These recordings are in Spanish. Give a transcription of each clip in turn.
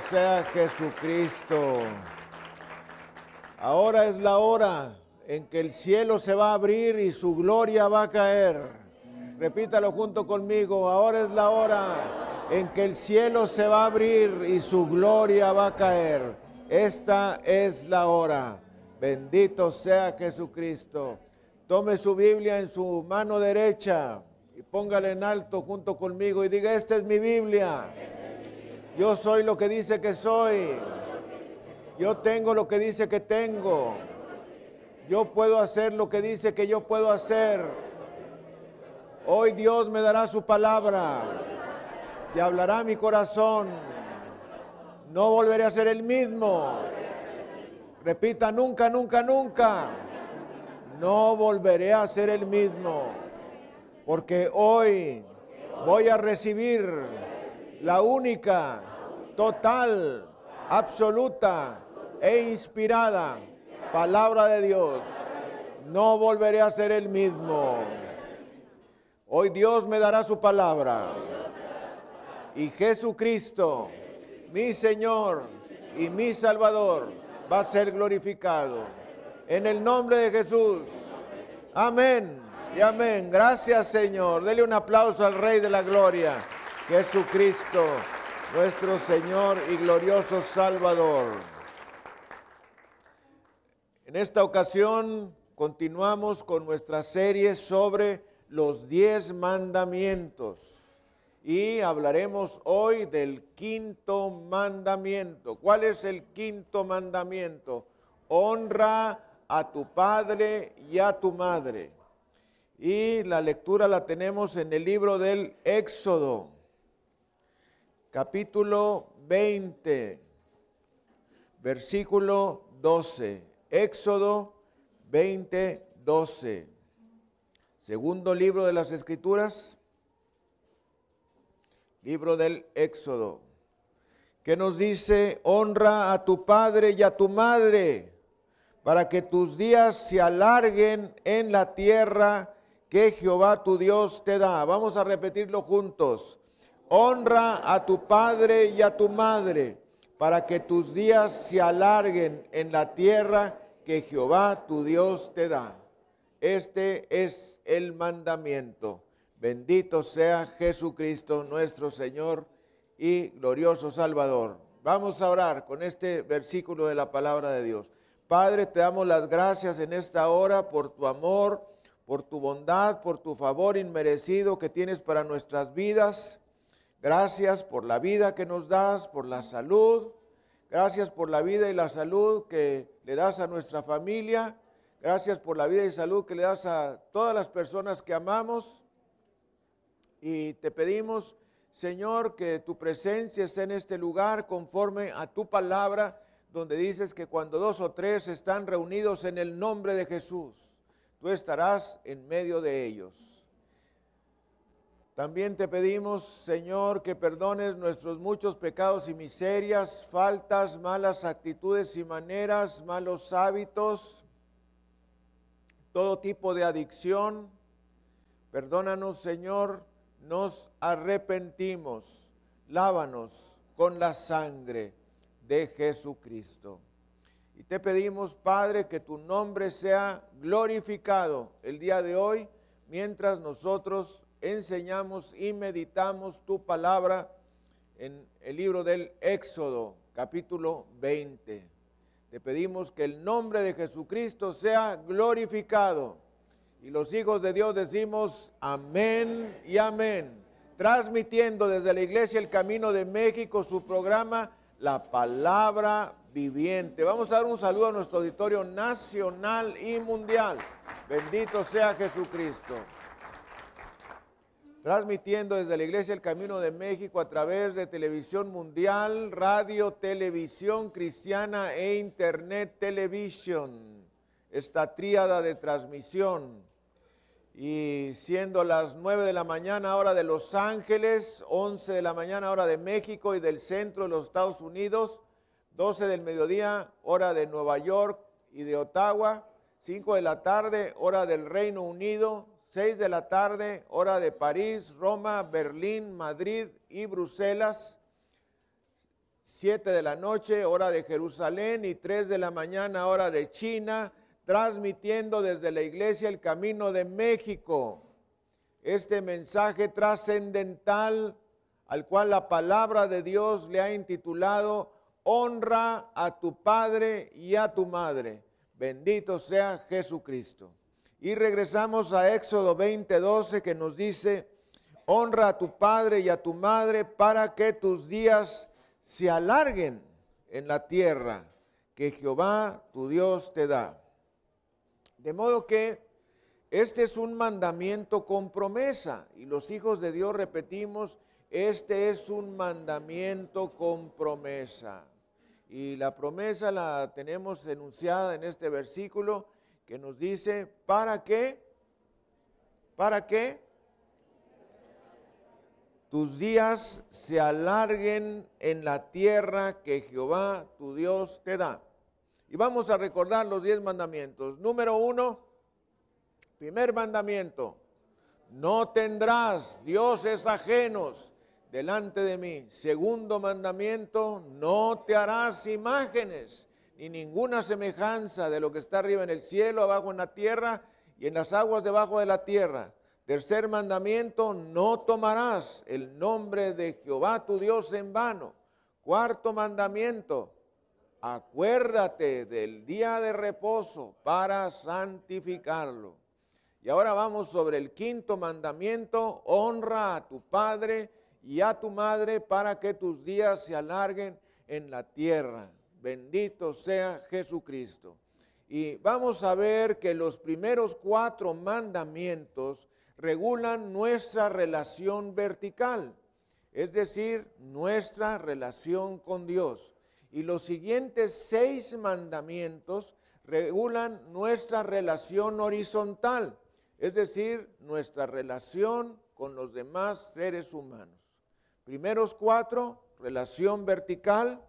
Sea Jesucristo. Ahora es la hora en que el cielo se va a abrir y su gloria va a caer. Repítalo junto conmigo. Ahora es la hora en que el cielo se va a abrir y su gloria va a caer. Esta es la hora. Bendito sea Jesucristo. Tome su Biblia en su mano derecha y póngala en alto junto conmigo y diga, esta es mi Biblia. Yo soy lo que dice que soy. Yo tengo lo que dice que tengo. Yo puedo hacer lo que dice que yo puedo hacer. Hoy Dios me dará su palabra. Y hablará mi corazón. No volveré a ser el mismo. Repita, nunca, nunca, nunca. No volveré a ser el mismo. Porque hoy voy a recibir la única, total, absoluta e inspirada palabra de Dios. No volveré a ser el mismo. Hoy Dios me dará su palabra. Y Jesucristo, mi Señor y mi Salvador, va a ser glorificado. En el nombre de Jesús. Amén y amén. Gracias Señor. Dele un aplauso al Rey de la Gloria. Jesucristo, nuestro Señor y glorioso Salvador. En esta ocasión continuamos con nuestra serie sobre los diez mandamientos y hablaremos hoy del quinto mandamiento. ¿Cuál es el quinto mandamiento? Honra a tu padre y a tu madre. Y la lectura la tenemos en el libro del Éxodo, capítulo 20, versículo 12. Éxodo 20, 12. Segundo libro de las Escrituras, libro del Éxodo, que nos dice, honra a tu padre y a tu madre, para que tus días se alarguen en la tierra que Jehová tu Dios te da. Vamos a repetirlo juntos honra a tu padre y a tu madre, para que tus días se alarguen en la tierra que Jehová tu Dios te da. Este es el mandamiento. Bendito sea Jesucristo nuestro Señor y glorioso Salvador. Vamos a orar con este versículo de la palabra de Dios. Padre, te damos las gracias en esta hora por tu amor, por tu bondad, por tu favor inmerecido que tienes para nuestras vidas. Gracias por la vida que nos das, por la salud. Gracias por la vida y la salud que le das a nuestra familia. Gracias por la vida y salud que le das a todas las personas que amamos. Y te pedimos, Señor, que tu presencia esté en este lugar conforme a tu palabra, donde dices que cuando dos o tres están reunidos en el nombre de Jesús, tú estarás en medio de ellos. También te pedimos, Señor, que perdones nuestros muchos pecados y miserias, faltas, malas actitudes y maneras, malos hábitos, todo tipo de adicción. Perdónanos, Señor, nos arrepentimos. Lávanos con la sangre de Jesucristo. Y te pedimos, Padre, que tu nombre sea glorificado el día de hoy mientras nosotros enseñamos y meditamos tu palabra en el libro del Éxodo, capítulo 20. Te pedimos que el nombre de Jesucristo sea glorificado. Y los hijos de Dios decimos amén y amén. Transmitiendo desde la iglesia El Camino de México su programa La Palabra Viviente. Vamos a dar un saludo a nuestro auditorio nacional y mundial. Bendito sea Jesucristo transmitiendo desde la Iglesia El Camino de México a través de televisión mundial, radio, televisión cristiana e internet televisión. Esta tríada de transmisión. Y siendo las 9 de la mañana hora de Los Ángeles, 11 de la mañana hora de México y del centro de los Estados Unidos, 12 del mediodía hora de Nueva York y de Ottawa, 5 de la tarde hora del Reino Unido, 6 de la tarde, hora de París, Roma, Berlín, Madrid y Bruselas. 7 de la noche, hora de Jerusalén, y 3 de la mañana, hora de China, transmitiendo desde la iglesia el camino de México. Este mensaje trascendental al cual la palabra de Dios le ha intitulado, honra a tu padre y a tu madre. Bendito sea Jesucristo. Y regresamos a Éxodo 20:12 que nos dice, honra a tu padre y a tu madre para que tus días se alarguen en la tierra que Jehová tu Dios te da. De modo que este es un mandamiento con promesa y los hijos de Dios repetimos, este es un mandamiento con promesa. Y la promesa la tenemos enunciada en este versículo que nos dice, ¿para qué? ¿Para qué? Tus días se alarguen en la tierra que Jehová tu Dios te da. Y vamos a recordar los diez mandamientos. Número uno, primer mandamiento, no tendrás dioses ajenos delante de mí. Segundo mandamiento, no te harás imágenes ni ninguna semejanza de lo que está arriba en el cielo, abajo en la tierra y en las aguas debajo de la tierra. Tercer mandamiento, no tomarás el nombre de Jehová tu Dios en vano. Cuarto mandamiento, acuérdate del día de reposo para santificarlo. Y ahora vamos sobre el quinto mandamiento, honra a tu Padre y a tu madre para que tus días se alarguen en la tierra. Bendito sea Jesucristo. Y vamos a ver que los primeros cuatro mandamientos regulan nuestra relación vertical, es decir, nuestra relación con Dios. Y los siguientes seis mandamientos regulan nuestra relación horizontal, es decir, nuestra relación con los demás seres humanos. Primeros cuatro, relación vertical.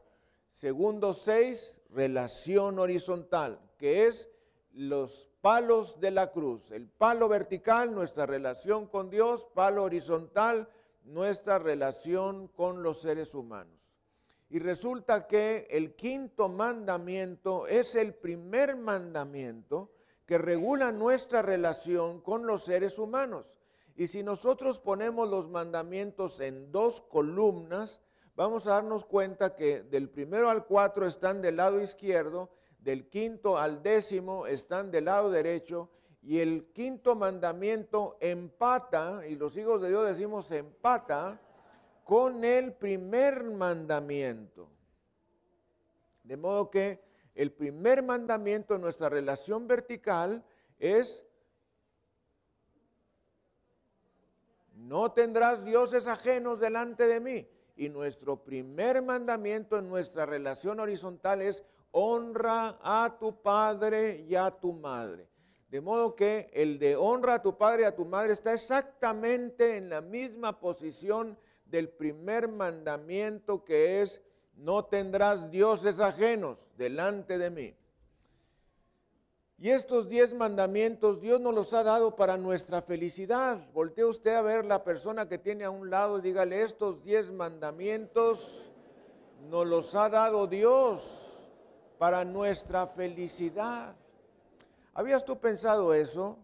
Segundos seis, relación horizontal, que es los palos de la cruz. El palo vertical, nuestra relación con Dios, palo horizontal, nuestra relación con los seres humanos. Y resulta que el quinto mandamiento es el primer mandamiento que regula nuestra relación con los seres humanos. Y si nosotros ponemos los mandamientos en dos columnas, vamos a darnos cuenta que del primero al cuatro están del lado izquierdo, del quinto al décimo están del lado derecho, y el quinto mandamiento empata, y los hijos de Dios decimos empata, con el primer mandamiento. De modo que el primer mandamiento en nuestra relación vertical es no tendrás dioses ajenos delante de mí. Y nuestro primer mandamiento en nuestra relación horizontal es honra a tu padre y a tu madre. De modo que el de honra a tu padre y a tu madre está exactamente en la misma posición del primer mandamiento que es no tendrás dioses ajenos delante de mí. Y estos diez mandamientos Dios nos los ha dado para nuestra felicidad. Voltee usted a ver la persona que tiene a un lado y dígale, estos diez mandamientos nos los ha dado Dios para nuestra felicidad. ¿Habías tú pensado eso?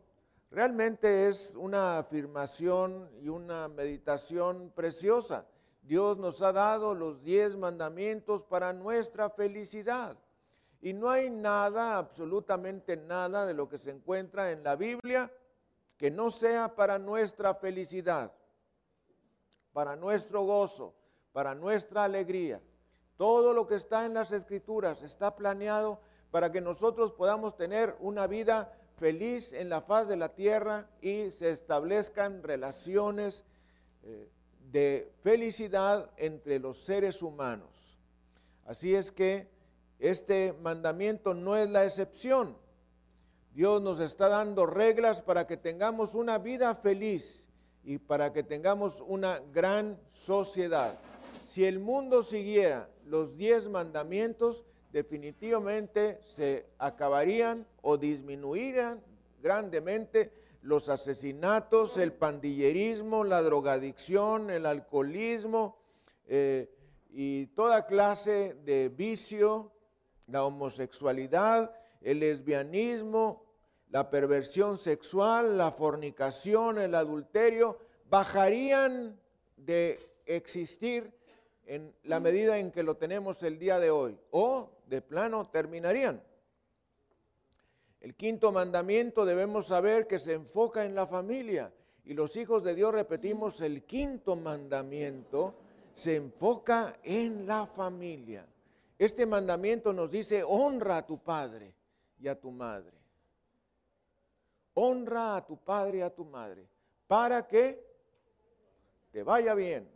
Realmente es una afirmación y una meditación preciosa. Dios nos ha dado los diez mandamientos para nuestra felicidad. Y no hay nada, absolutamente nada de lo que se encuentra en la Biblia que no sea para nuestra felicidad, para nuestro gozo, para nuestra alegría. Todo lo que está en las escrituras está planeado para que nosotros podamos tener una vida feliz en la faz de la tierra y se establezcan relaciones eh, de felicidad entre los seres humanos. Así es que este mandamiento no es la excepción. Dios nos está dando reglas para que tengamos una vida feliz y para que tengamos una gran sociedad. Si el mundo siguiera los diez mandamientos, definitivamente se acabarían o disminuirían grandemente los asesinatos, el pandillerismo, la drogadicción, el alcoholismo, eh, y toda clase de vicio, la homosexualidad, el lesbianismo, la perversión sexual, la fornicación, el adulterio, bajarían de existir en la medida en que lo tenemos el día de hoy, o de plano terminarían. El quinto mandamiento debemos saber que se enfoca en la familia. Y los hijos de Dios repetimos, el quinto mandamiento se enfoca en la familia. Este mandamiento nos dice, honra a tu padre y a tu madre. Honra a tu padre y a tu madre para que te vaya bien,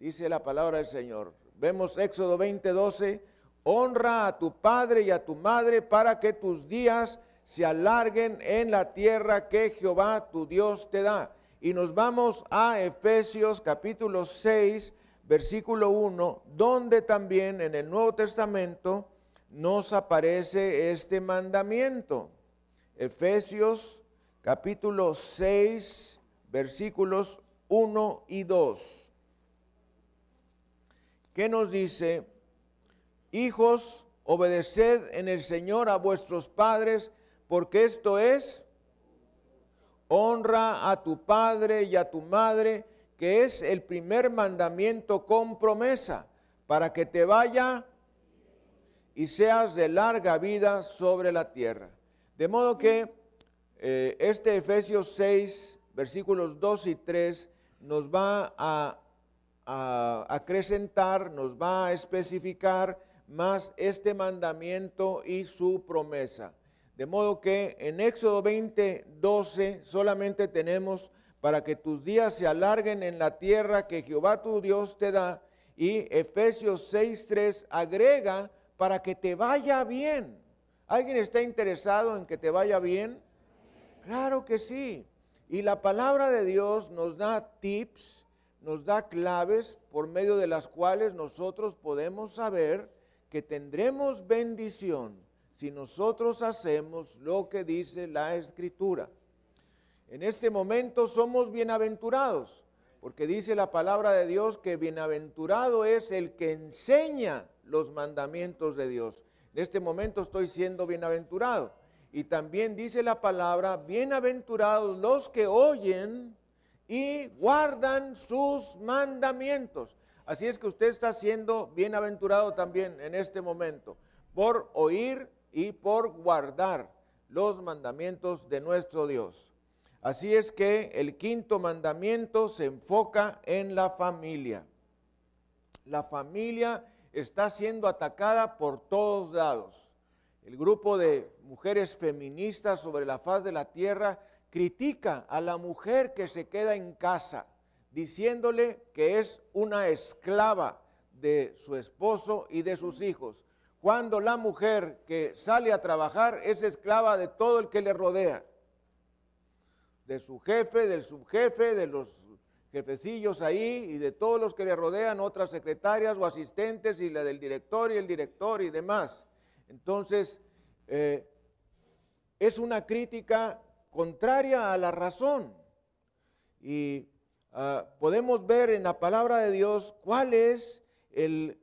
dice la palabra del Señor. Vemos Éxodo 20, 12 honra a tu padre y a tu madre para que tus días se alarguen en la tierra que Jehová tu Dios te da. Y nos vamos a Efesios capítulo 6, versículo 1, donde también en el Nuevo Testamento nos aparece este mandamiento. Efesios capítulo 6, versículos 1 y 2. ¿Qué nos dice? Hijos, obedeced en el Señor a vuestros padres, porque esto es honra a tu padre y a tu madre, que es el primer mandamiento con promesa, para que te vaya y seas de larga vida sobre la tierra. De modo que eh, este Efesios 6, versículos 2 y 3, nos va a, a acrecentar, nos va a especificar más este mandamiento y su promesa. De modo que en Éxodo 20, 12 solamente tenemos para que tus días se alarguen en la tierra que Jehová tu Dios te da. Y Efesios 6, 3 agrega para que te vaya bien. ¿Alguien está interesado en que te vaya bien? Claro que sí. Y la palabra de Dios nos da tips, nos da claves por medio de las cuales nosotros podemos saber que tendremos bendición si nosotros hacemos lo que dice la Escritura. En este momento somos bienaventurados, porque dice la palabra de Dios que bienaventurado es el que enseña los mandamientos de Dios. En este momento estoy siendo bienaventurado. Y también dice la palabra, bienaventurados los que oyen y guardan sus mandamientos. Así es que usted está siendo bienaventurado también en este momento por oír y por guardar los mandamientos de nuestro Dios. Así es que el quinto mandamiento se enfoca en la familia. La familia está siendo atacada por todos lados. El grupo de mujeres feministas sobre la faz de la tierra critica a la mujer que se queda en casa diciéndole que es una esclava de su esposo y de sus hijos, cuando la mujer que sale a trabajar es esclava de todo el que le rodea, de su jefe, del subjefe, de los jefecillos ahí y de todos los que le rodean, otras secretarias o asistentes y la del director y el director y demás. Entonces, eh, es una crítica contraria a la razón. Y Ah, podemos ver en la palabra de Dios cuál es el,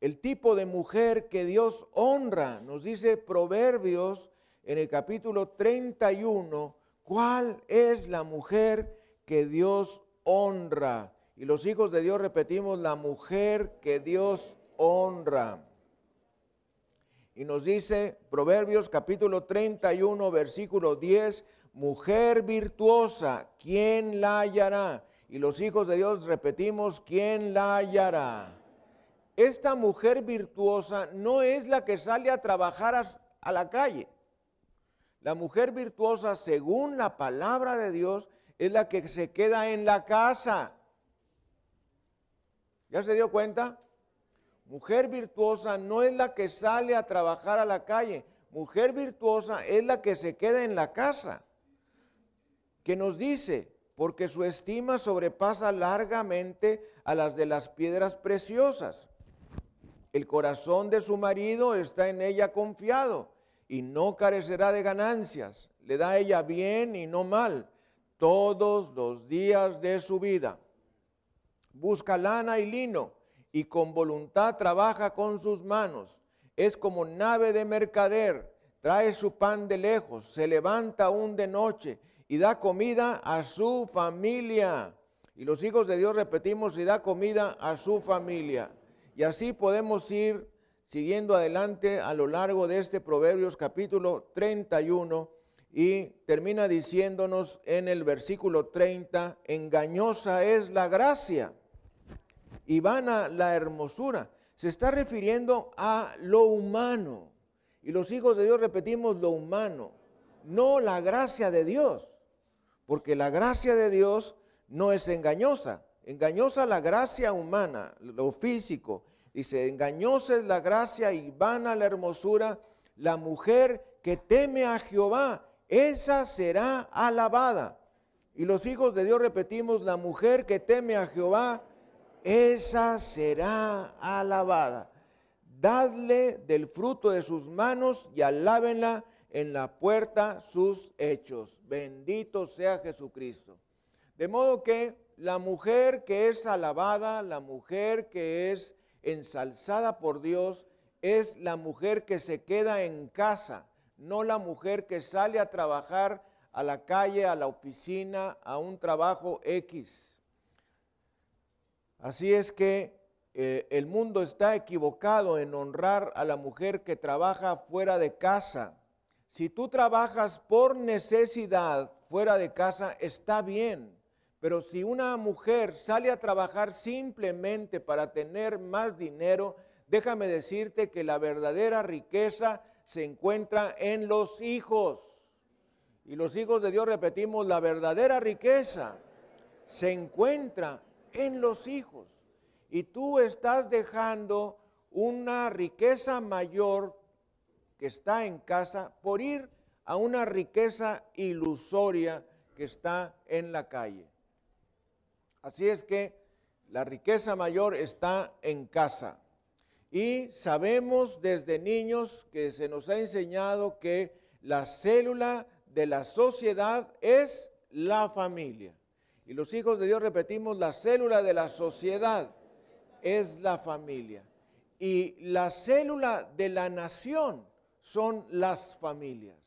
el tipo de mujer que Dios honra. Nos dice Proverbios en el capítulo 31, cuál es la mujer que Dios honra. Y los hijos de Dios repetimos, la mujer que Dios honra. Y nos dice Proverbios capítulo 31, versículo 10, mujer virtuosa, ¿quién la hallará? y los hijos de Dios repetimos, ¿quién la hallará? Esta mujer virtuosa no es la que sale a trabajar a, la calle. La mujer virtuosa, según la palabra de Dios, es la que se queda en la casa. ¿Ya se dio cuenta? Mujer virtuosa no es la que sale a trabajar a la calle. Mujer virtuosa es la que se queda en la casa. Que nos dice, porque su estima sobrepasa largamente a las de las piedras preciosas. El corazón de su marido está en ella confiado y no carecerá de ganancias. Le da ella bien y no mal todos los días de su vida. Busca lana y lino y con voluntad trabaja con sus manos. Es como nave de mercader, trae su pan de lejos, se levanta aún de noche y da comida a su familia. Y los hijos de Dios repetimos, y da comida a su familia. Y así podemos ir siguiendo adelante a lo largo de este Proverbios capítulo 31 y termina diciéndonos en el versículo 30, engañosa es la gracia y vana la hermosura. Se está refiriendo a lo humano. Y los hijos de Dios repetimos lo humano, no la gracia de Dios. Porque la gracia de Dios no es engañosa. Engañosa la gracia humana, lo físico. Dice, engañosa es la gracia y vana la hermosura. La mujer que teme a Jehová, esa será alabada. Y los hijos de Dios repetimos, la mujer que teme a Jehová, esa será alabada. Dadle del fruto de sus manos y alábenla en la puerta sus hechos. Bendito sea Jesucristo. De modo que la mujer que es alabada, la mujer que es ensalzada por Dios, es la mujer que se queda en casa, no la mujer que sale a trabajar a la calle, a la oficina, a un trabajo X. Así es que eh, el mundo está equivocado en honrar a la mujer que trabaja fuera de casa. Si tú trabajas por necesidad fuera de casa, está bien. Pero si una mujer sale a trabajar simplemente para tener más dinero, déjame decirte que la verdadera riqueza se encuentra en los hijos. Y los hijos de Dios repetimos, la verdadera riqueza se encuentra en los hijos. Y tú estás dejando una riqueza mayor que está en casa por ir a una riqueza ilusoria que está en la calle. Así es que la riqueza mayor está en casa. Y sabemos desde niños que se nos ha enseñado que la célula de la sociedad es la familia. Y los hijos de Dios repetimos, la célula de la sociedad es la familia. Y la célula de la nación son las familias.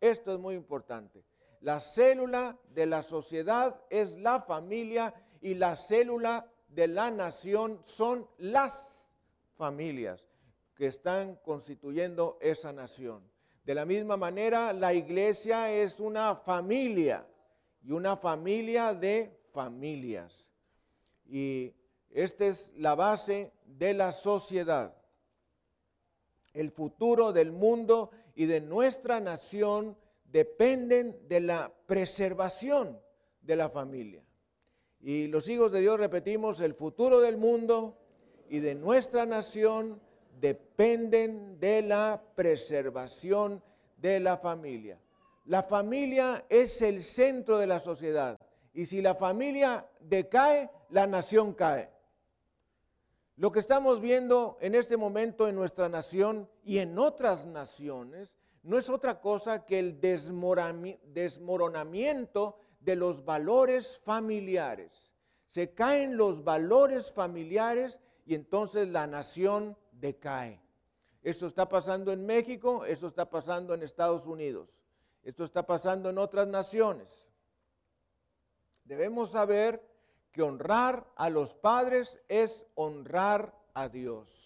Esto es muy importante. La célula de la sociedad es la familia y la célula de la nación son las familias que están constituyendo esa nación. De la misma manera, la iglesia es una familia y una familia de familias. Y esta es la base de la sociedad. El futuro del mundo y de nuestra nación dependen de la preservación de la familia. Y los hijos de Dios repetimos, el futuro del mundo y de nuestra nación dependen de la preservación de la familia. La familia es el centro de la sociedad. Y si la familia decae, la nación cae. Lo que estamos viendo en este momento en nuestra nación y en otras naciones no es otra cosa que el desmoronamiento de los valores familiares. Se caen los valores familiares y entonces la nación decae. Esto está pasando en México, esto está pasando en Estados Unidos. Esto está pasando en otras naciones. Debemos saber que honrar a los padres es honrar a Dios.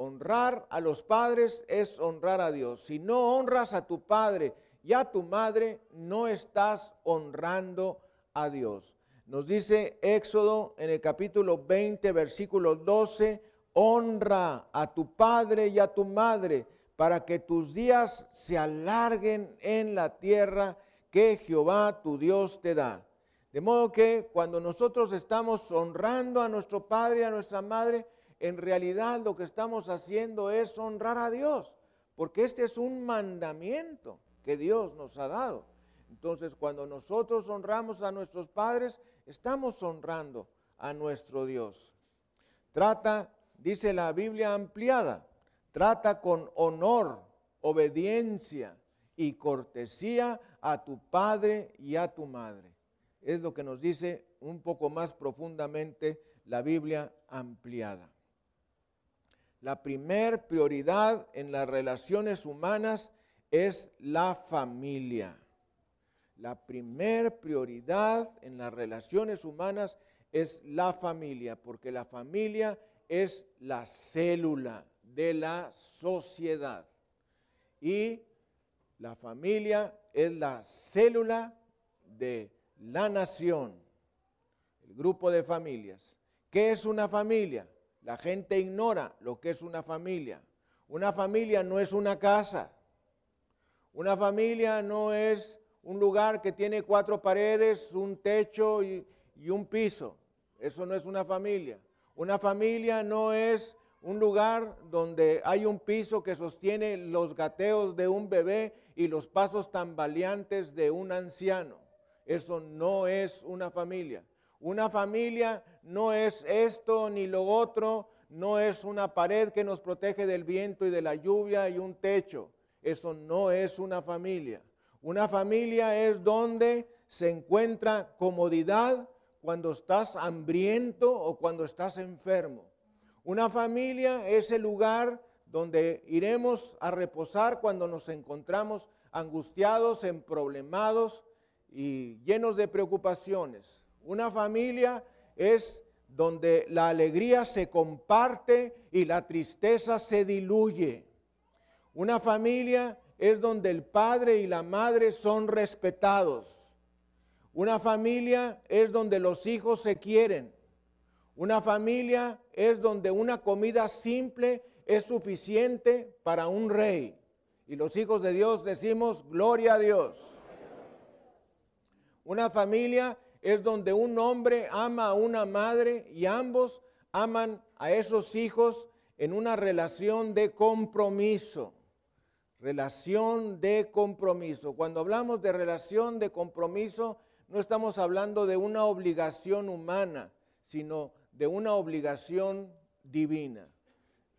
Honrar a los padres es honrar a Dios. Si no honras a tu padre y a tu madre, no estás honrando a Dios. Nos dice Éxodo en el capítulo 20, versículo 12, honra a tu padre y a tu madre para que tus días se alarguen en la tierra que Jehová tu Dios te da. De modo que cuando nosotros estamos honrando a nuestro Padre y a nuestra Madre, en realidad lo que estamos haciendo es honrar a Dios, porque este es un mandamiento que Dios nos ha dado. Entonces, cuando nosotros honramos a nuestros padres, estamos honrando a nuestro Dios. Trata, dice la Biblia ampliada, Trata con honor, obediencia y cortesía a tu padre y a tu madre. Es lo que nos dice un poco más profundamente la Biblia ampliada. La primer prioridad en las relaciones humanas es la familia. La primer prioridad en las relaciones humanas es la familia, porque la familia es la célula de la sociedad. Y la familia es la célula de la nación, el grupo de familias. ¿Qué es una familia? La gente ignora lo que es una familia. Una familia no es una casa. Una familia no es un lugar que tiene cuatro paredes, un techo y, un piso. Eso no es una familia. Una familia no es un lugar donde hay un piso que sostiene los gateos de un bebé y los pasos tambaleantes de un anciano. Eso no es una familia. Una familia no es esto ni lo otro, no es una pared que nos protege del viento y de la lluvia y un techo. Eso no es una familia. Una familia es donde se encuentra comodidad cuando estás hambriento o cuando estás enfermo. Una familia es el lugar donde iremos a reposar cuando nos encontramos angustiados, emproblemados y llenos de preocupaciones. Una familia es donde la alegría se comparte y la tristeza se diluye. Una familia es donde el padre y la madre son respetados. Una familia es donde los hijos se quieren. Una familia es donde una comida simple es suficiente para un rey. Y los hijos de Dios decimos, gloria a Dios. Una familia es donde un hombre ama a una madre y ambos aman a esos hijos en una relación de compromiso. Relación de compromiso. Cuando hablamos de relación de compromiso, no estamos hablando de una obligación humana, sino de una obligación divina.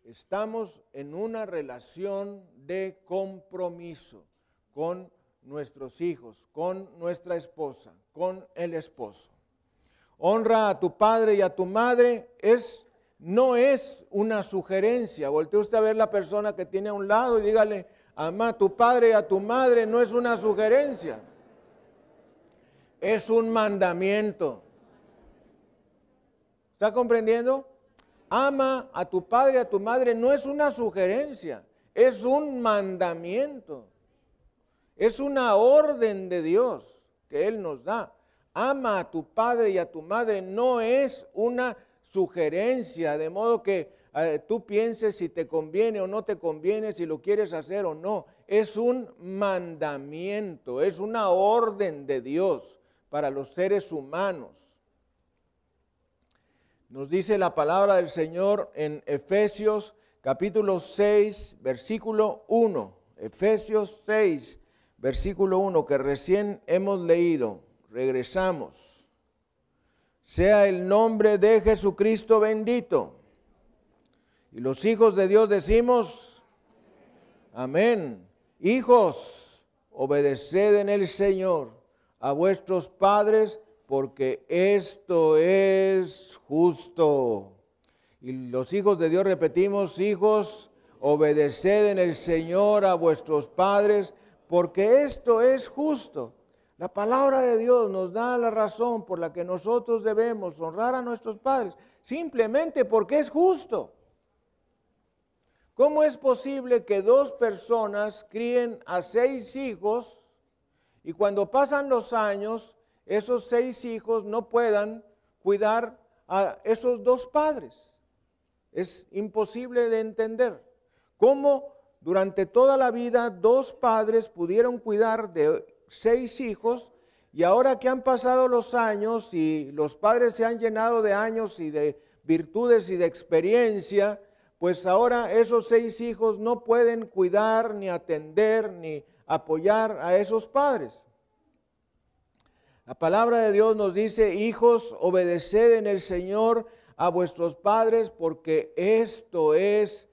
Estamos en una relación de compromiso con nuestros hijos, con nuestra esposa, con el esposo. Honra a tu padre y a tu madre es no es una sugerencia. Voltee usted a ver la persona que tiene a un lado y dígale, ama a tu padre y a tu madre, no es una sugerencia. Es un mandamiento. ¿Está comprendiendo? Ama a tu padre y a tu madre no es una sugerencia, es un mandamiento. Es una orden de Dios que Él nos da. Ama a tu padre y a tu madre no es una sugerencia, de modo que eh, tú pienses si te conviene o no te conviene, si lo quieres hacer o no. Es un mandamiento, es una orden de Dios para los seres humanos. Nos dice la palabra del Señor en Efesios capítulo 6, versículo 1. Efesios 6, versículo 1 que recién hemos leído, regresamos. Sea el nombre de Jesucristo bendito. Y los hijos de Dios decimos, amén. Hijos, obedeced en el Señor a vuestros padres, porque esto es justo. Y los hijos de Dios repetimos, hijos, obedeced en el Señor a vuestros padres, porque esto es justo. La palabra de Dios nos da la razón por la que nosotros debemos honrar a nuestros padres, simplemente porque es justo. ¿Cómo es posible que dos personas críen a seis hijos y cuando pasan los años, esos seis hijos no puedan cuidar a esos dos padres? Es imposible de entender. ¿Cómo durante toda la vida dos padres pudieron cuidar de seis hijos y ahora que han pasado los años y los padres se han llenado de años y de virtudes y de experiencia, pues ahora esos seis hijos no pueden cuidar ni atender ni apoyar a esos padres. La palabra de Dios nos dice, hijos, obedeced en el Señor a vuestros padres porque esto es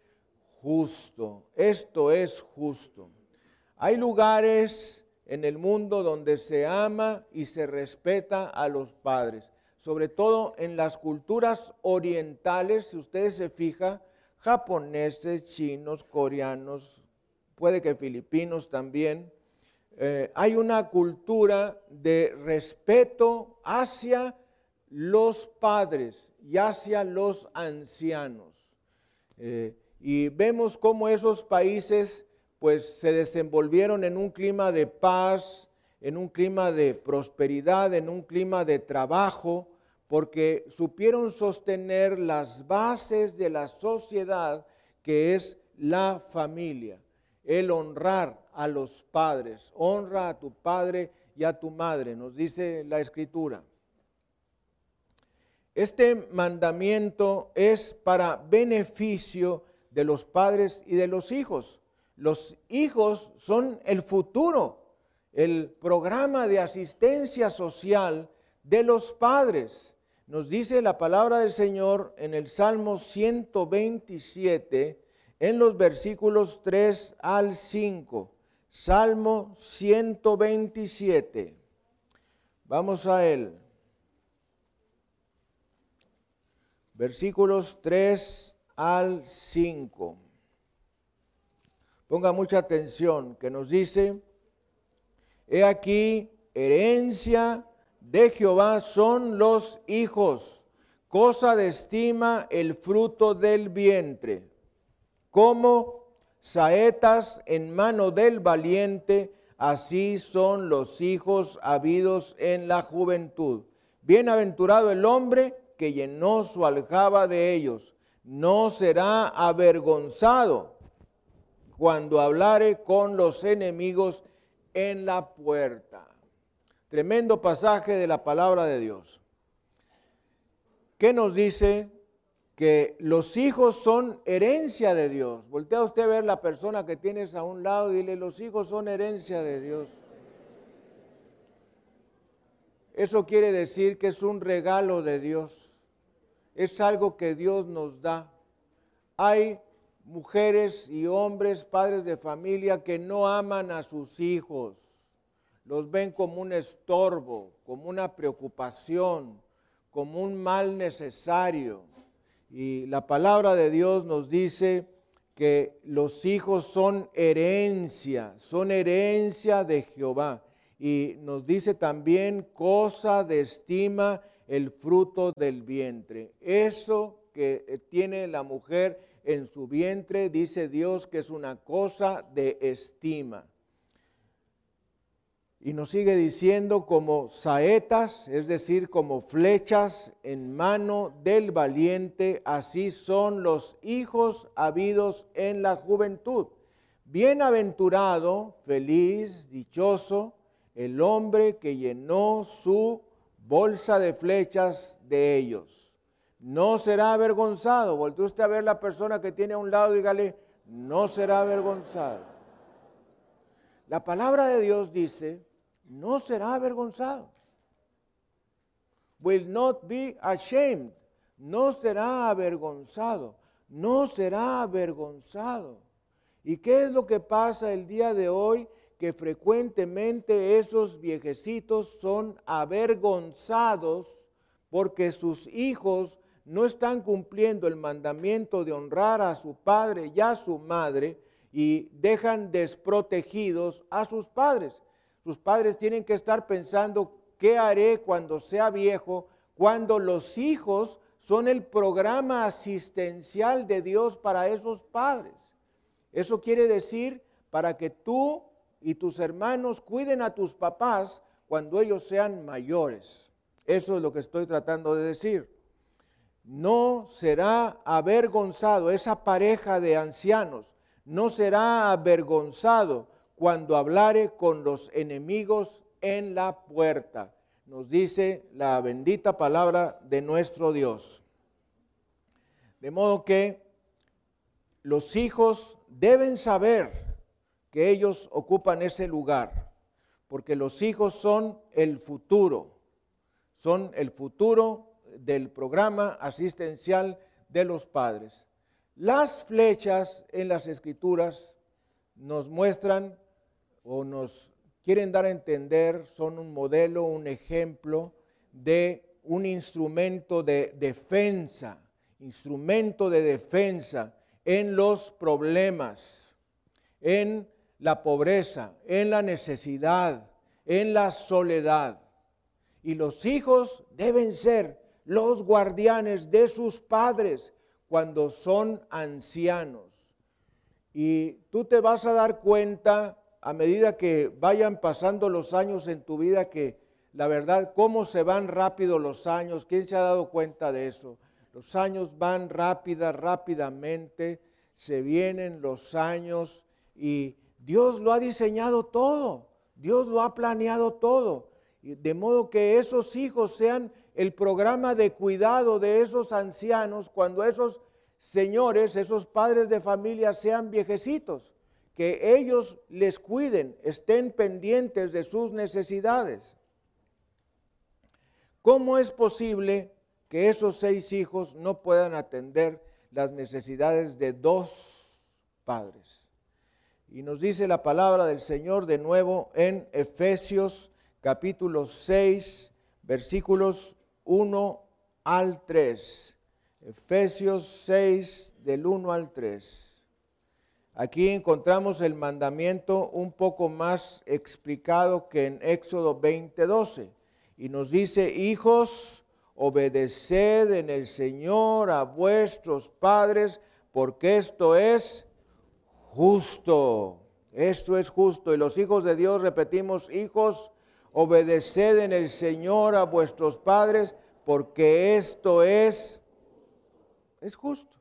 justo. Esto es justo. Hay lugares en el mundo donde se ama y se respeta a los padres. sobre todo en las culturas orientales, si ustedes se fijan, japoneses, chinos, coreanos, puede que filipinos también, eh, hay una cultura de respeto hacia los padres y hacia los ancianos. Eh, y vemos cómo esos países pues se desenvolvieron en un clima de paz, en un clima de prosperidad, en un clima de trabajo, porque supieron sostener las bases de la sociedad que es la familia, el honrar a los padres, honra a tu padre y a tu madre, nos dice la escritura. Este mandamiento es para beneficio de los padres y de los hijos. Los hijos son el futuro, el programa de asistencia social de los padres. Nos dice la palabra del Señor en el Salmo 127, en los versículos 3 al 5. Salmo 127. Vamos a él. Versículos 3 al 5. Ponga mucha atención, que nos dice, he aquí, herencia de Jehová son los hijos, cosa de estima el fruto del vientre, como saetas en mano del valiente, así son los hijos habidos en la juventud. Bienaventurado el hombre que llenó su aljaba de ellos, no será avergonzado cuando hablare con los enemigos en la puerta. Tremendo pasaje de la palabra de Dios. ¿Qué nos dice? Que los hijos son herencia de Dios. Voltea usted a ver la persona que tienes a un lado y dile, los hijos son herencia de Dios. Eso quiere decir que es un regalo de Dios es algo que Dios nos da. Hay mujeres y hombres, padres de familia, que no aman a sus hijos, los ven como un estorbo, como una preocupación, como un mal necesario. Y la palabra de Dios nos dice que los hijos son herencia, son herencia de Jehová. Y nos dice también cosa de estima el fruto del vientre. Eso que eh, tiene la mujer en su vientre, dice Dios que es una cosa de estima. Y nos sigue diciendo como saetas, es decir, como flechas en mano del valiente, así son los hijos habidos en la juventud. Bienaventurado, feliz, dichoso, el hombre que llenó su bolsa de flechas de ellos. No será avergonzado. Voltee usted a ver la persona que tiene a un lado dígale, no será avergonzado. La palabra de Dios dice, no será avergonzado. Will not be ashamed. No será avergonzado. No será avergonzado. ¿Y qué es lo que pasa el día de hoy? Que frecuentemente esos viejecitos son avergonzados porque sus hijos no están cumpliendo el mandamiento de honrar a su padre y a su madre y dejan desprotegidos a sus padres. Sus padres tienen que estar pensando, ¿qué haré cuando sea viejo? Cuando los hijos son el programa asistencial de Dios para esos padres. Eso quiere decir para que tú y tus hermanos cuiden a tus papás cuando ellos sean mayores. Eso es lo que estoy tratando de decir. No será avergonzado esa pareja de ancianos, no será avergonzado cuando hablare con los enemigos en la puerta. Nos dice la bendita palabra de nuestro Dios. De modo que los hijos deben saber que ellos ocupan ese lugar, porque los hijos son el futuro, son el futuro del programa asistencial de los padres. Las flechas en las escrituras nos muestran o nos quieren dar a entender, son un modelo, un ejemplo de un instrumento de defensa, instrumento de defensa en los problemas, en la pobreza, en la necesidad, en la soledad. Y los hijos deben ser los guardianes de sus padres cuando son ancianos. Y tú te vas a dar cuenta a medida que vayan pasando los años en tu vida que la verdad, cómo se van rápido los años, ¿quién se ha dado cuenta de eso? Los años van rápida, rápidamente, se vienen los años y Dios lo ha diseñado todo, Dios lo ha planeado todo, de modo que esos hijos sean el programa de cuidado de esos ancianos cuando esos señores, esos padres de familia sean viejecitos, que ellos les cuiden, estén pendientes de sus necesidades. ¿Cómo es posible que esos seis hijos no puedan atender las necesidades de dos padres? Y nos dice la palabra del Señor de nuevo en Efesios capítulo 6, versículos 1 al 3. Efesios 6 del 1 al 3. Aquí encontramos el mandamiento un poco más explicado que en Éxodo 20, 12 y nos dice, hijos, obedeced en el Señor a vuestros padres, porque esto es justo. Esto es justo. Y los hijos de Dios, repetimos, hijos, obedeced en el Señor a vuestros padres, porque esto es, es justo.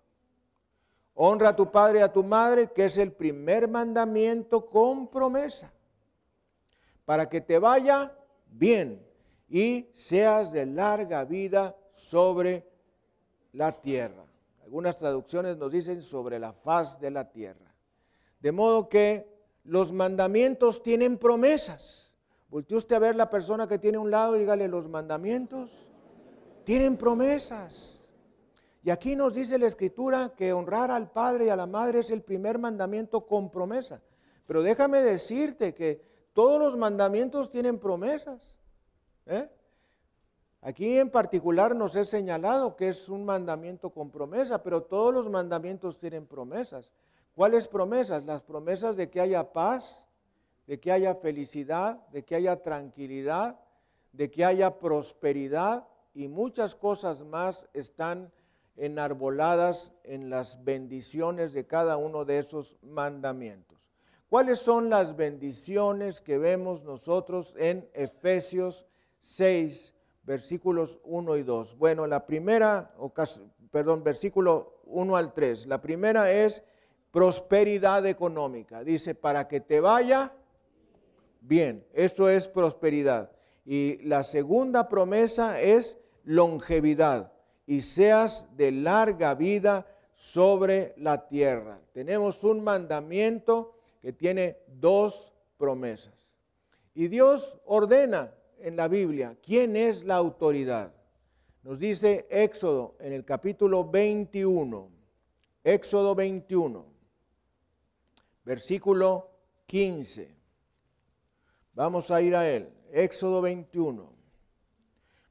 Honra a tu padre y a tu madre, que es el primer mandamiento con promesa, para que te vaya bien y seas de larga vida sobre la tierra. Algunas traducciones nos dicen sobre la faz de la tierra. De modo que los mandamientos tienen promesas. Voltee usted a ver la persona que tiene un lado y dígale, los mandamientos tienen promesas. Y aquí nos dice la escritura que honrar al padre y a la madre es el primer mandamiento con promesa. Pero déjame decirte que todos los mandamientos tienen promesas. ¿Eh? Aquí en particular nos he señalado que es un mandamiento con promesa, pero todos los mandamientos tienen promesas. ¿Cuáles promesas? Las promesas de que haya paz, de que haya felicidad, de que haya tranquilidad, de que haya prosperidad y muchas cosas más están enarboladas en las bendiciones de cada uno de esos mandamientos. ¿Cuáles son las bendiciones que vemos nosotros en Efesios 6, versículos 1 y 2. Bueno, la primera, perdón, versículo 1 al 3. La primera es prosperidad económica. Dice, para que te vaya bien. Esto es prosperidad. Y la segunda promesa es longevidad y seas de larga vida sobre la tierra. Tenemos un mandamiento que tiene dos promesas. Y Dios ordena en la Biblia quién es la autoridad. Nos dice Éxodo en el capítulo 21, Éxodo 21, versículo 15. Vamos a ir a él. Éxodo 21,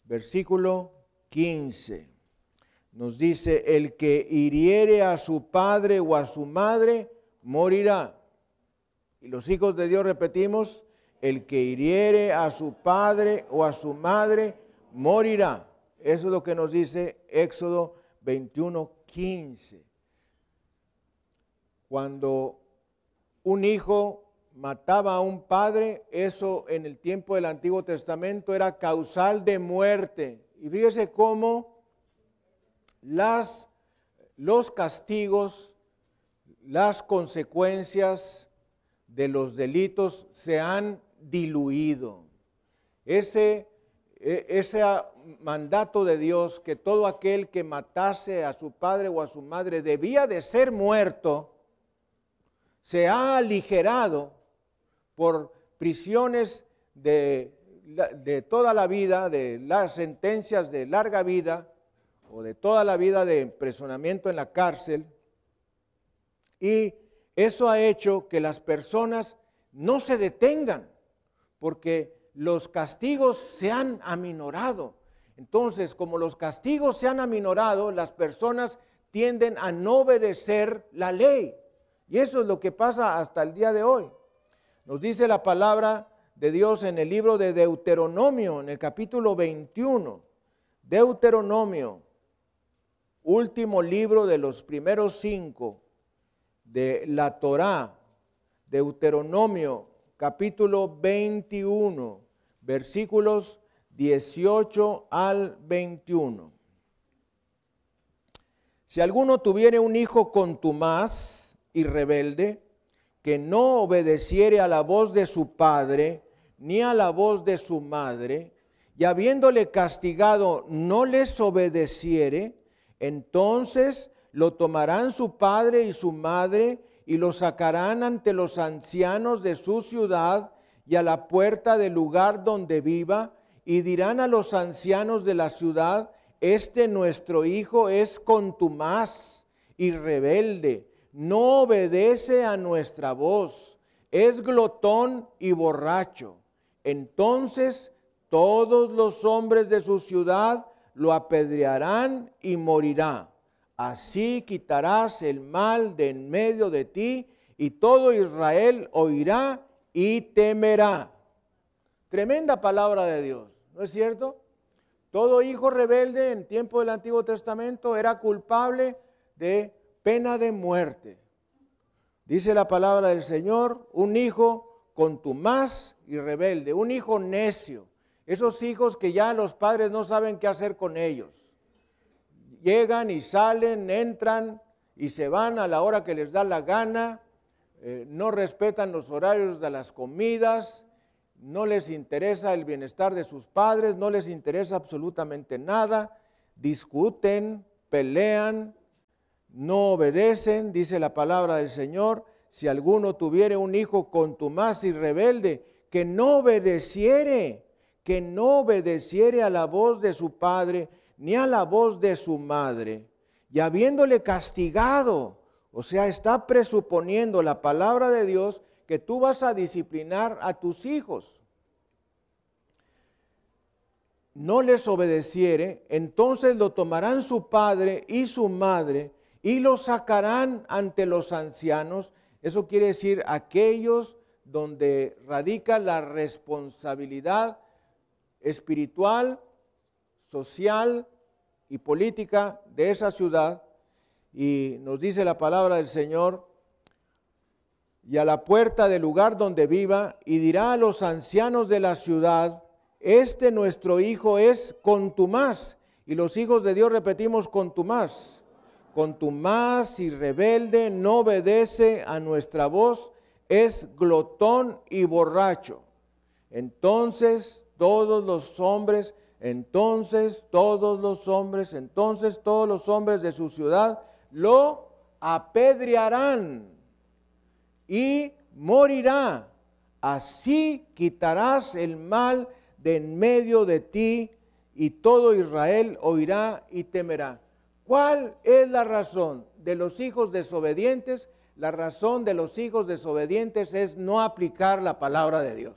versículo 15. Nos dice, el que hiriere a su padre o a su madre, morirá. Y los hijos de Dios repetimos, el que hiriere a su padre o a su madre morirá. Eso es lo que nos dice Éxodo 21, 15. Cuando un hijo mataba a un padre, eso en el tiempo del Antiguo Testamento era causal de muerte. Y fíjese cómo las, los castigos, las consecuencias de los delitos se han diluido. Ese, e, ese mandato de Dios que todo aquel que matase a su padre o a su madre debía de ser muerto, se ha aligerado por prisiones de, toda la vida, de las sentencias de larga vida o de toda la vida de impresionamiento en la cárcel. Y eso ha hecho que las personas no se detengan porque los castigos se han aminorado. Entonces, como los castigos se han aminorado, las personas tienden a no obedecer la ley. Y eso es lo que pasa hasta el día de hoy. Nos dice la palabra de Dios en el libro de Deuteronomio, en el capítulo 21. Deuteronomio, último libro de los primeros cinco de la Torá. Deuteronomio, capítulo 21, versículos 18 al 21. Si alguno tuviere un hijo contumaz y rebelde, que no obedeciere a la voz de su padre, ni a la voz de su madre, y habiéndole castigado no les obedeciere, entonces lo tomarán su padre y su madre y lo sacarán ante los ancianos de su ciudad y a la puerta del lugar donde viva, y dirán a los ancianos de la ciudad, este nuestro hijo es contumaz y rebelde, no obedece a nuestra voz, es glotón y borracho. Entonces todos los hombres de su ciudad lo apedrearán y morirá. Así quitarás el mal de en medio de ti y todo Israel oirá y temerá. Tremenda palabra de Dios, ¿no es cierto? Todo hijo rebelde en tiempo del Antiguo Testamento era culpable de pena de muerte. Dice la palabra del Señor, un hijo contumaz y rebelde, un hijo necio, esos hijos que ya los padres no saben qué hacer con ellos. Llegan y salen, entran y se van a la hora que les da la gana, eh, no respetan los horarios de las comidas, no les interesa el bienestar de sus padres, no les interesa absolutamente nada, discuten, pelean, no obedecen, dice la palabra del Señor, si alguno tuviere un hijo contumaz y rebelde, que no obedeciere, que no obedeciere a la voz de su padre ni a la voz de su madre, y habiéndole castigado, o sea, está presuponiendo la palabra de Dios que tú vas a disciplinar a tus hijos. No les obedeciere, entonces lo tomarán su padre y su madre y lo sacarán ante los ancianos. Eso quiere decir aquellos donde radica la responsabilidad espiritual, social y política de esa ciudad. Y nos dice la palabra del Señor, y a la puerta del lugar donde viva, y dirá a los ancianos de la ciudad, este nuestro hijo es contumaz. Y los hijos de Dios repetimos contumaz. Contumaz y rebelde, no obedece a nuestra voz, es glotón y borracho. Entonces todos los hombres, entonces todos los hombres, entonces todos los hombres de su ciudad lo apedrearán y morirá. Así quitarás el mal de en medio de ti y todo Israel oirá y temerá. ¿Cuál es la razón de los hijos desobedientes? La razón de los hijos desobedientes es no aplicar la palabra de Dios.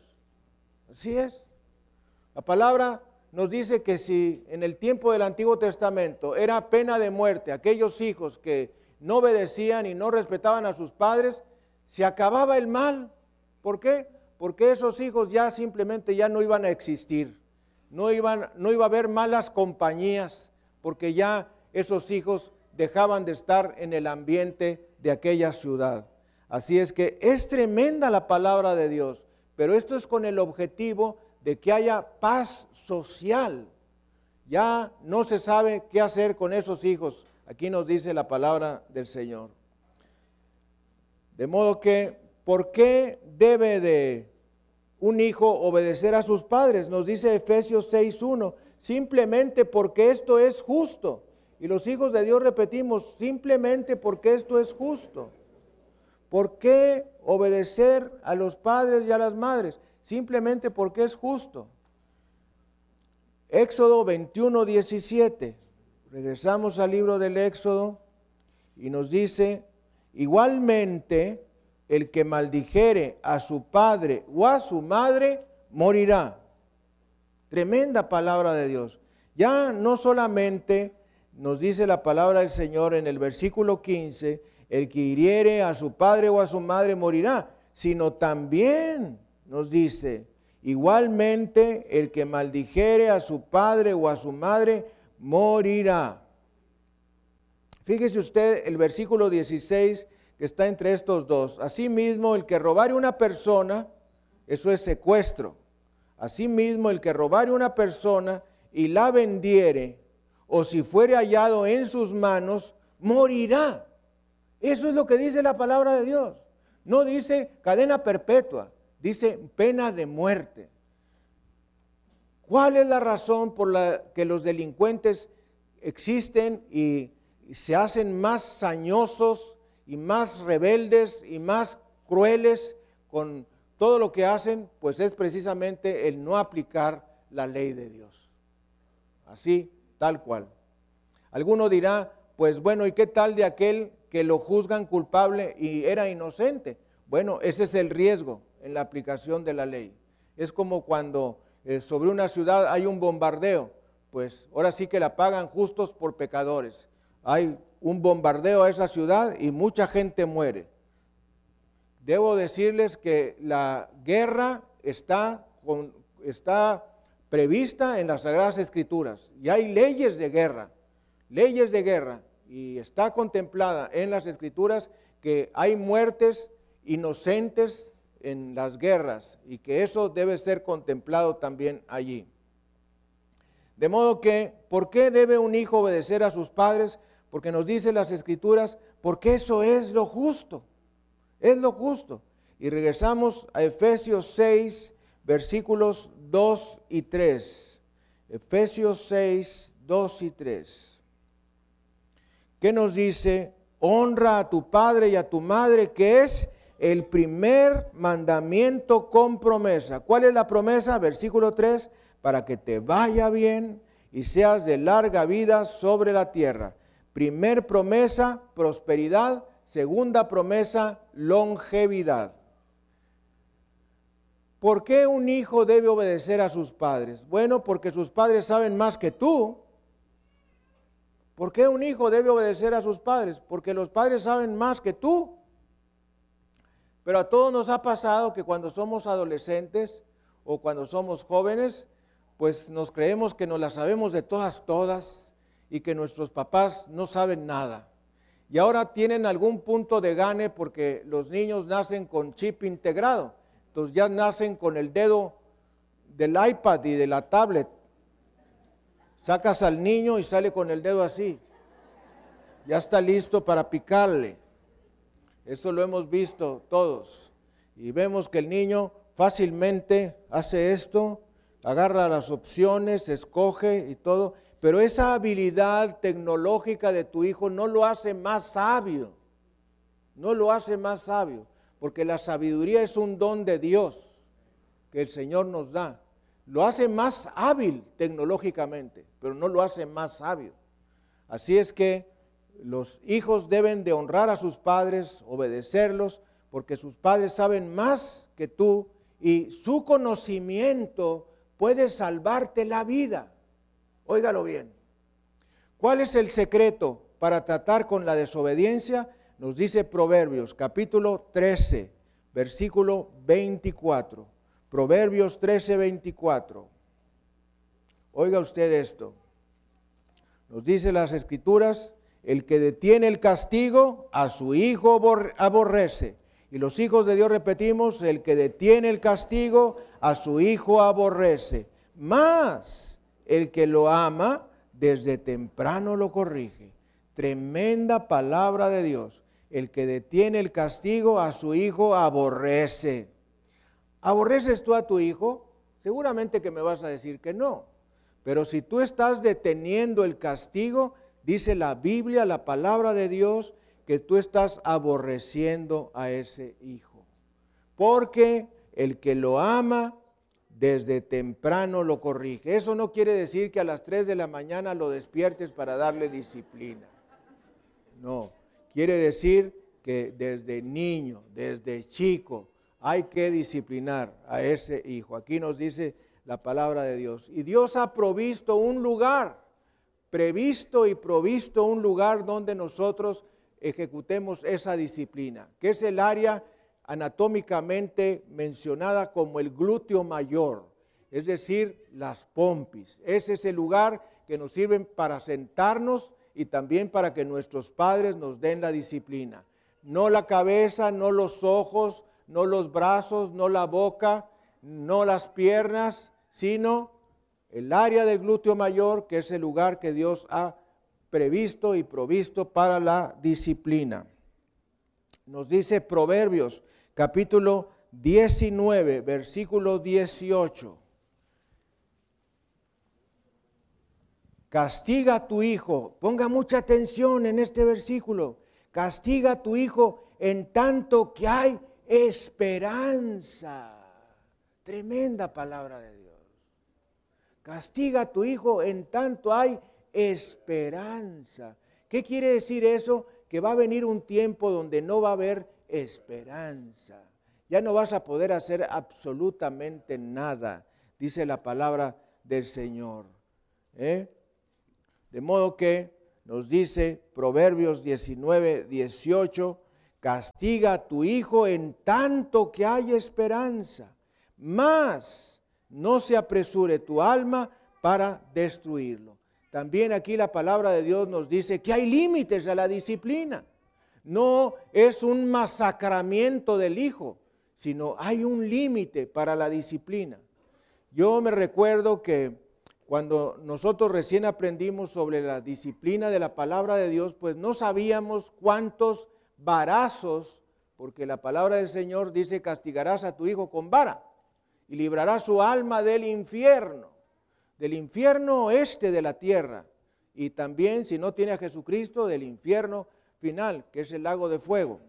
Así es. La palabra nos dice que si en el tiempo del Antiguo Testamento era pena de muerte aquellos hijos que no obedecían y no respetaban a sus padres, se acababa el mal. ¿Por qué? Porque esos hijos ya simplemente ya no iban a existir. No, iban, no iba a haber malas compañías, porque ya esos hijos dejaban de estar en el ambiente de aquella ciudad. Así es que es tremenda la palabra de Dios, pero esto es con el objetivo de que haya paz social. Ya no se sabe qué hacer con esos hijos. Aquí nos dice la palabra del Señor. De modo que, ¿por qué debe de un hijo obedecer a sus padres? Nos dice Efesios 6.1, simplemente porque esto es justo. Y los hijos de Dios repetimos, simplemente porque esto es justo. ¿Por qué obedecer a los padres y a las madres? Simplemente porque es justo. Éxodo 21, 17. Regresamos al libro del Éxodo y nos dice, Igualmente, el que maldijere a su padre o a su madre, morirá. Tremenda palabra de Dios. Ya no solamente nos dice la palabra del Señor en el versículo 15, el que hiriere a su padre o a su madre morirá, sino también nos dice, igualmente el que maldijere a su padre o a su madre morirá. Fíjese usted el versículo 16 que está entre estos dos. Asimismo, el que robare una persona, eso es secuestro. Asimismo, el que robare una persona y la vendiere, o si fuere hallado en sus manos, morirá. Eso es lo que dice la palabra de Dios. No dice cadena perpetua, dice pena de muerte. ¿Cuál es la razón por la que los delincuentes existen y se hacen más sañosos y más rebeldes y más crueles con todo lo que hacen? Pues es precisamente el no aplicar la ley de Dios. Así, tal cual. Alguno dirá, pues bueno, ¿y qué tal de aquel que lo juzgan culpable y era inocente? Bueno, ese es el riesgo en la aplicación de la ley. Es como cuando eh, sobre una ciudad hay un bombardeo, pues ahora sí que la pagan justos por pecadores. Hay un bombardeo a esa ciudad y mucha gente muere. Debo decirles que la guerra está, está prevista en las Sagradas Escrituras y hay leyes de guerra, leyes de guerra, y está contemplada en las Escrituras que hay muertes inocentes en las guerras y que eso debe ser contemplado también allí. De modo que, ¿por qué debe un hijo obedecer a sus padres? Porque nos dice las escrituras, porque eso es lo justo, es lo justo. Y regresamos a Efesios 6, versículos 2 y 3. Efesios 6, 2 y 3. ¿Qué nos dice? Honra a tu padre y a tu madre, que es el primer mandamiento con promesa. ¿Cuál es la promesa? Versículo 3, para que te vaya bien y seas de larga vida sobre la tierra. Primer promesa, prosperidad. Segunda promesa, longevidad. ¿Por qué un hijo debe obedecer a sus padres? Bueno, porque sus padres saben más que tú. ¿Por qué un hijo debe obedecer a sus padres? Porque los padres saben más que tú. Pero a todos nos ha pasado que cuando somos adolescentes o cuando somos jóvenes, pues nos creemos que nos las sabemos de todas, todas, y que nuestros papás no saben nada. Y ahora tienen algún punto de gane porque los niños nacen con chip integrado. Entonces ya nacen con el dedo del iPad y de la tablet. Sacas al niño y sale con el dedo así. Ya está listo para picarle. Eso lo hemos visto todos. Y vemos que el niño fácilmente hace esto, agarra las opciones, escoge y todo. Pero esa habilidad tecnológica de tu hijo no lo hace más sabio. No lo hace más sabio. Porque la sabiduría es un don de Dios que el Señor nos da. Lo hace más hábil tecnológicamente, pero no lo hace más sabio. Así es que los hijos deben de honrar a sus padres, obedecerlos, porque sus padres saben más que tú y su conocimiento puede salvarte la vida. Óigalo bien. ¿Cuál es el secreto para tratar con la desobediencia? Nos dice Proverbios capítulo 13, versículo 24. Proverbios 13, 24. Oiga usted esto. Nos dice las escrituras, el que detiene el castigo, a su hijo aborrece. Y los hijos de Dios repetimos, el que detiene el castigo, a su hijo aborrece. Más el que lo ama, desde temprano lo corrige. Tremenda palabra de Dios. El que detiene el castigo, a su hijo aborrece. ¿Aborreces tú a tu hijo? Seguramente que me vas a decir que no. Pero si tú estás deteniendo el castigo, dice la Biblia, la palabra de Dios, que tú estás aborreciendo a ese hijo. Porque el que lo ama desde temprano lo corrige. Eso no quiere decir que a las 3 de la mañana lo despiertes para darle disciplina. No, quiere decir que desde niño, desde chico, hay que disciplinar a ese hijo. Aquí nos dice la palabra de Dios. Y Dios ha provisto un lugar, previsto y provisto un lugar donde nosotros ejecutemos esa disciplina, que es el área anatómicamente mencionada como el glúteo mayor, es decir, las pompis. Ese es el lugar que nos sirve para sentarnos y también para que nuestros padres nos den la disciplina. No la cabeza, no los ojos, no los brazos, no la boca, no las piernas, sino el área del glúteo mayor, que es el lugar que Dios ha previsto y provisto para la disciplina. Nos dice Proverbios capítulo 19, versículo 18. Castiga a tu hijo, ponga mucha atención en este versículo, castiga a tu hijo en tanto que hay esperanza. Tremenda palabra de Dios. Castiga a tu hijo en tanto hay esperanza. ¿Qué quiere decir eso? Que va a venir un tiempo donde no va a haber esperanza. Ya no vas a poder hacer absolutamente nada, dice la palabra del Señor. ¿eh? De modo que nos dice Proverbios 19, 18, castiga a tu hijo en tanto que hay esperanza, mas no se apresure tu alma para destruirlo. También aquí la palabra de Dios nos dice que hay límites a la disciplina. No es un masacramiento del hijo, sino hay un límite para la disciplina. Yo me recuerdo que cuando nosotros recién aprendimos sobre la disciplina de la palabra de Dios, pues no sabíamos cuántos varazos, porque la palabra del Señor dice, castigarás a tu hijo con vara y librarás su alma del infierno del infierno este de la tierra y también, si no tiene a Jesucristo, del infierno final, que es el lago de fuego.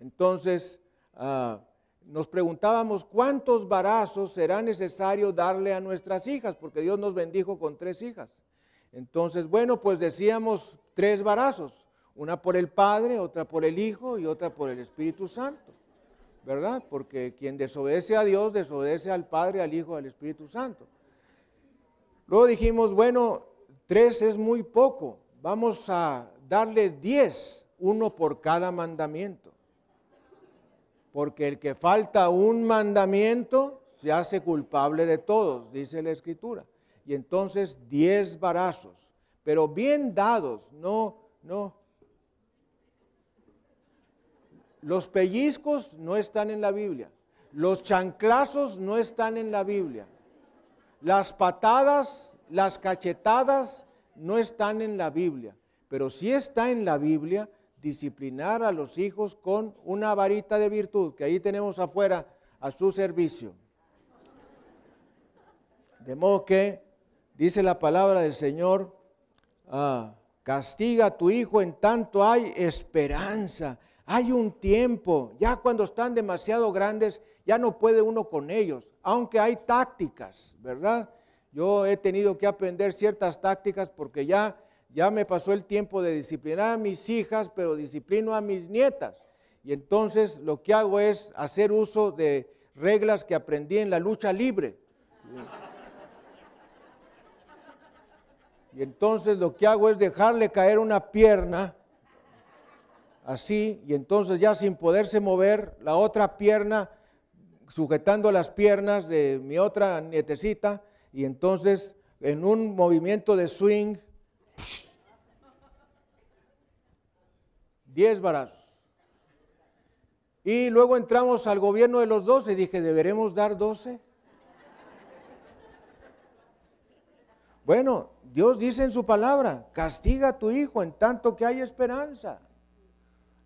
Entonces, ah, nos preguntábamos cuántos barazos será necesario darle a nuestras hijas, porque Dios nos bendijo con tres hijas. Entonces, bueno, pues decíamos tres barazos, una por el Padre, otra por el Hijo y otra por el Espíritu Santo, ¿verdad? Porque quien desobedece a Dios, desobedece al Padre, al Hijo, al Espíritu Santo. Luego dijimos, bueno, tres es muy poco, vamos a darle diez, uno por cada mandamiento. Porque el que falta un mandamiento se hace culpable de todos, dice la escritura. Y entonces diez barazos, pero bien dados, no, no. Los pellizcos no están en la Biblia. Los chanclazos no están en la Biblia. Las patadas, las cachetadas no están en la Biblia, pero sí está en la Biblia disciplinar a los hijos con una varita de virtud, que ahí tenemos afuera a su servicio. De modo que, dice la palabra del Señor, ah, castiga a tu hijo en tanto hay esperanza. Hay un tiempo, ya cuando están demasiado grandes, ya no puede uno con ellos, aunque hay tácticas, ¿verdad? Yo he tenido que aprender ciertas tácticas porque ya, ya me pasó el tiempo de disciplinar a mis hijas, pero disciplino a mis nietas. Y entonces lo que hago es hacer uso de reglas que aprendí en la lucha libre. Y entonces lo que hago es dejarle caer una pierna así, y entonces ya sin poderse mover, la otra pierna sujetando las piernas de mi otra nietecita, y entonces en un movimiento de swing, 10 barazos. Y luego entramos al gobierno de los 12 y dije, ¿deberemos dar 12? Bueno, Dios dice en su palabra, castiga a tu hijo en tanto que hay esperanza.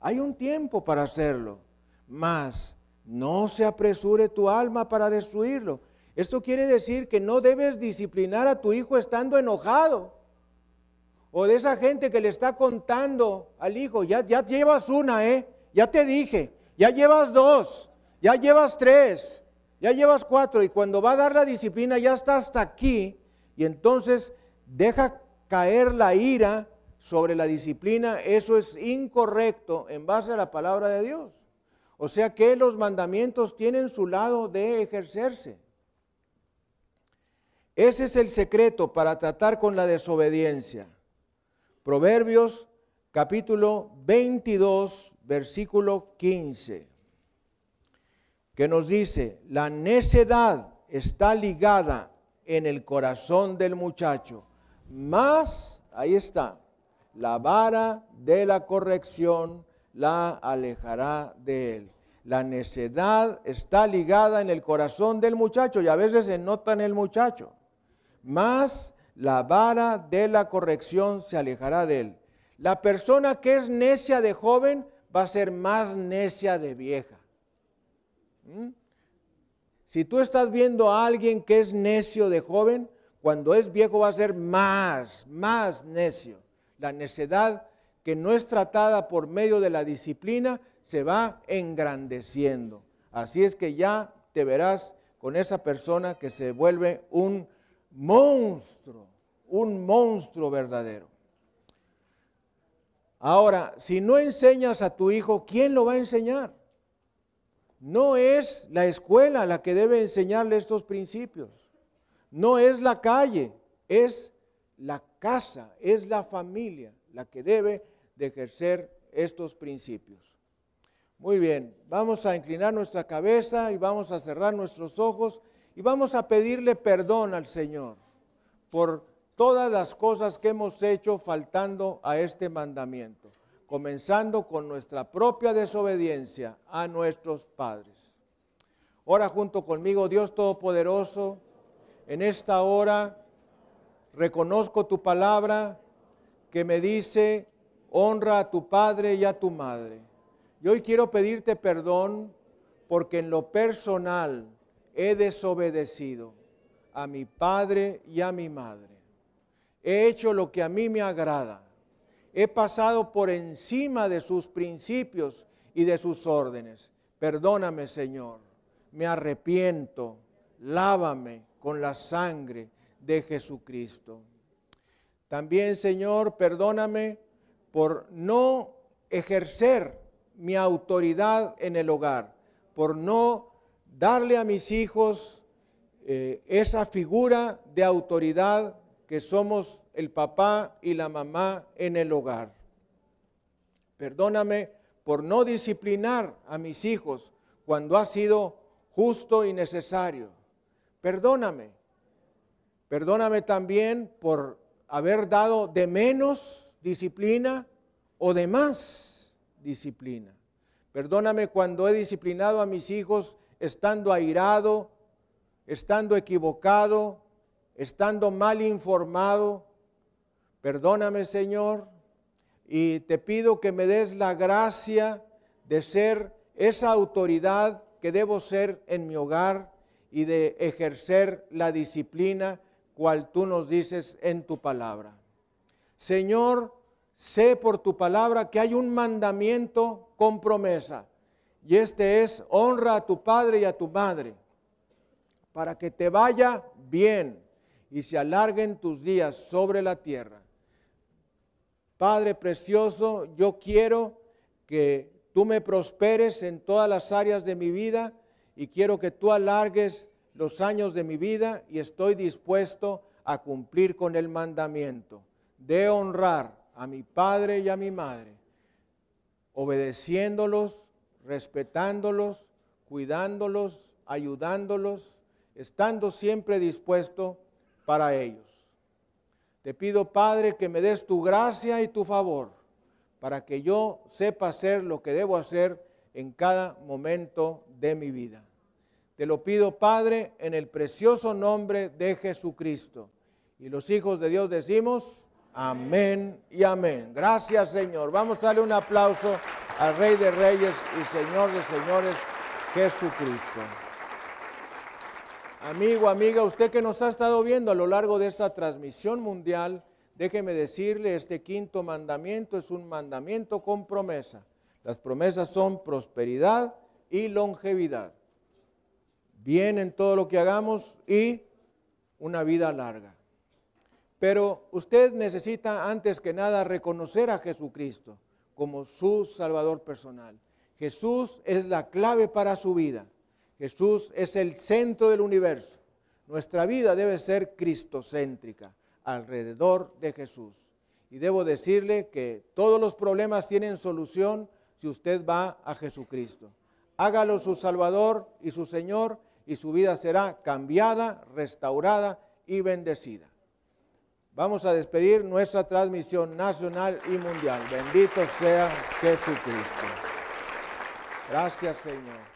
Hay un tiempo para hacerlo, mas no se apresure tu alma para destruirlo. Esto quiere decir que no debes disciplinar a tu hijo estando enojado. O de esa gente que le está contando al hijo, ya, ya llevas una, ¿eh? Ya te dije, ya llevas dos, ya llevas tres, ya llevas cuatro. Y cuando va a dar la disciplina ya está hasta aquí. Y entonces deja caer la ira sobre la disciplina, eso es incorrecto en base a la palabra de Dios. O sea que los mandamientos tienen su lado de ejercerse. Ese es el secreto para tratar con la desobediencia. Proverbios capítulo 22, versículo 15, que nos dice, la necedad está ligada en el corazón del muchacho, más, ahí está, la vara de la corrección la alejará de él. La necedad está ligada en el corazón del muchacho y a veces se nota en el muchacho. Más la vara de la corrección se alejará de él. La persona que es necia de joven va a ser más necia de vieja. ¿Mm? Si tú estás viendo a alguien que es necio de joven, cuando es viejo va a ser más, más necio. La necedad que no es tratada por medio de la disciplina se va engrandeciendo. Así es que ya te verás con esa persona que se vuelve un monstruo, un monstruo verdadero. Ahora, si no enseñas a tu hijo, ¿quién lo va a enseñar? No es la escuela la que debe enseñarle estos principios. No es la calle, es la casa, es la familia la que debe de ejercer estos principios. Muy bien, vamos a inclinar nuestra cabeza y vamos a cerrar nuestros ojos y vamos a pedirle perdón al Señor por todas las cosas que hemos hecho faltando a este mandamiento, comenzando con nuestra propia desobediencia a nuestros padres. Ora junto conmigo, Dios Todopoderoso, en esta hora reconozco tu palabra que me dice, honra a tu padre y a tu madre y hoy quiero pedirte perdón porque en lo personal he desobedecido a mi padre y a mi madre. He hecho lo que a mí me agrada. He pasado por encima de sus principios y de sus órdenes. Perdóname, Señor. Me arrepiento. Lávame con la sangre de Jesucristo. También, Señor, perdóname por no ejercer mi autoridad en el hogar, por no darle a mis hijos eh, esa figura de autoridad que somos el papá y la mamá en el hogar. Perdóname por no disciplinar a mis hijos cuando ha sido justo y necesario. Perdóname. Perdóname también por haber dado de menos disciplina o de más disciplina. Perdóname cuando he disciplinado a mis hijos estando airado, estando equivocado, estando mal informado. Perdóname, Señor, y te pido que me des la gracia de ser esa autoridad que debo ser en mi hogar y de ejercer la disciplina cual tú nos dices en tu palabra. Señor, sé por tu palabra que hay un mandamiento con promesa. Y este es, honra a tu padre y a tu madre, para que te vaya bien y se alarguen tus días sobre la tierra. Padre precioso, yo quiero que tú me prosperes en todas las áreas de mi vida y quiero que tú alargues los años de mi vida y estoy dispuesto a cumplir con el mandamiento de honrar a mi padre y a mi madre, obedeciéndolos, respetándolos, cuidándolos, ayudándolos, estando siempre dispuesto para ellos. Te pido, Padre, que me des tu gracia y tu favor para que yo sepa hacer lo que debo hacer en cada momento de mi vida. Te lo pido, Padre, en el precioso nombre de Jesucristo. Y los hijos de Dios decimos, Amén y amén. Gracias Señor. Vamos a darle un aplauso al Rey de Reyes y Señor de Señores, Jesucristo. Amigo, amiga, usted que nos ha estado viendo a lo largo de esta transmisión mundial, déjeme decirle, este quinto mandamiento es un mandamiento con promesa. Las promesas son prosperidad y longevidad. Bien en todo lo que hagamos y una vida larga. Pero usted necesita antes que nada reconocer a Jesucristo como su Salvador personal. Jesús es la clave para su vida. Jesús es el centro del universo. Nuestra vida debe ser cristocéntrica, alrededor de Jesús. Y debo decirle que todos los problemas tienen solución si usted va a Jesucristo. Hágalo su Salvador y su Señor y su vida será cambiada, restaurada y bendecida. Vamos a despedir nuestra transmisión nacional y mundial. Bendito sea Jesucristo. Gracias Señor.